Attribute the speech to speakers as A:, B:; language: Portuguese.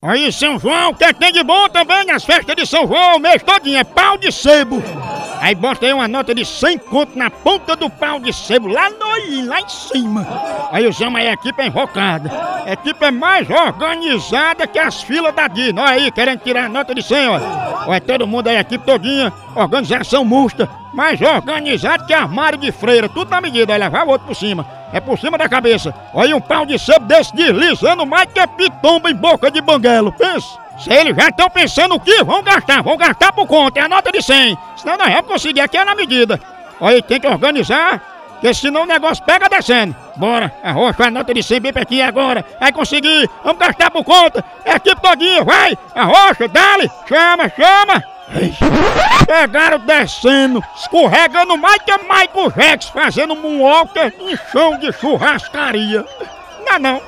A: Aí, São João, o que tem de bom também nas festas de São João, o mês todinho, é pau de sebo. Aí bota aí uma nota de 100 conto na ponta do pau de sebo, lá no lá em cima. Aí usamos aí a equipe invocada. A equipe é mais organizada que as filas da Disney. Olha aí, querendo tirar a nota de 100, ó. Olha todo mundo aí, a equipe todinha, organização musta, mais organizado que armário de freira, tudo na medida, olha, vai o outro por cima. É por cima da cabeça. Olha um pau de sebo desse deslizando mais que pitomba em boca de banguelo. Pensa. Se eles já estão pensando o que vão gastar, vão gastar por conta, é a nota de 100. Senão nós vamos conseguir aqui é na medida. Olha, tem que organizar, porque senão o negócio pega descendo. Bora, arrocha a nota de 100 bem aqui agora. Vai conseguir, vamos gastar por conta. É equipe todinha, vai, arrocha, dale, chama, chama. Pegaram descendo, escorregando mais que Michael Rex fazendo moonwalker em chão de churrascaria. Não, não.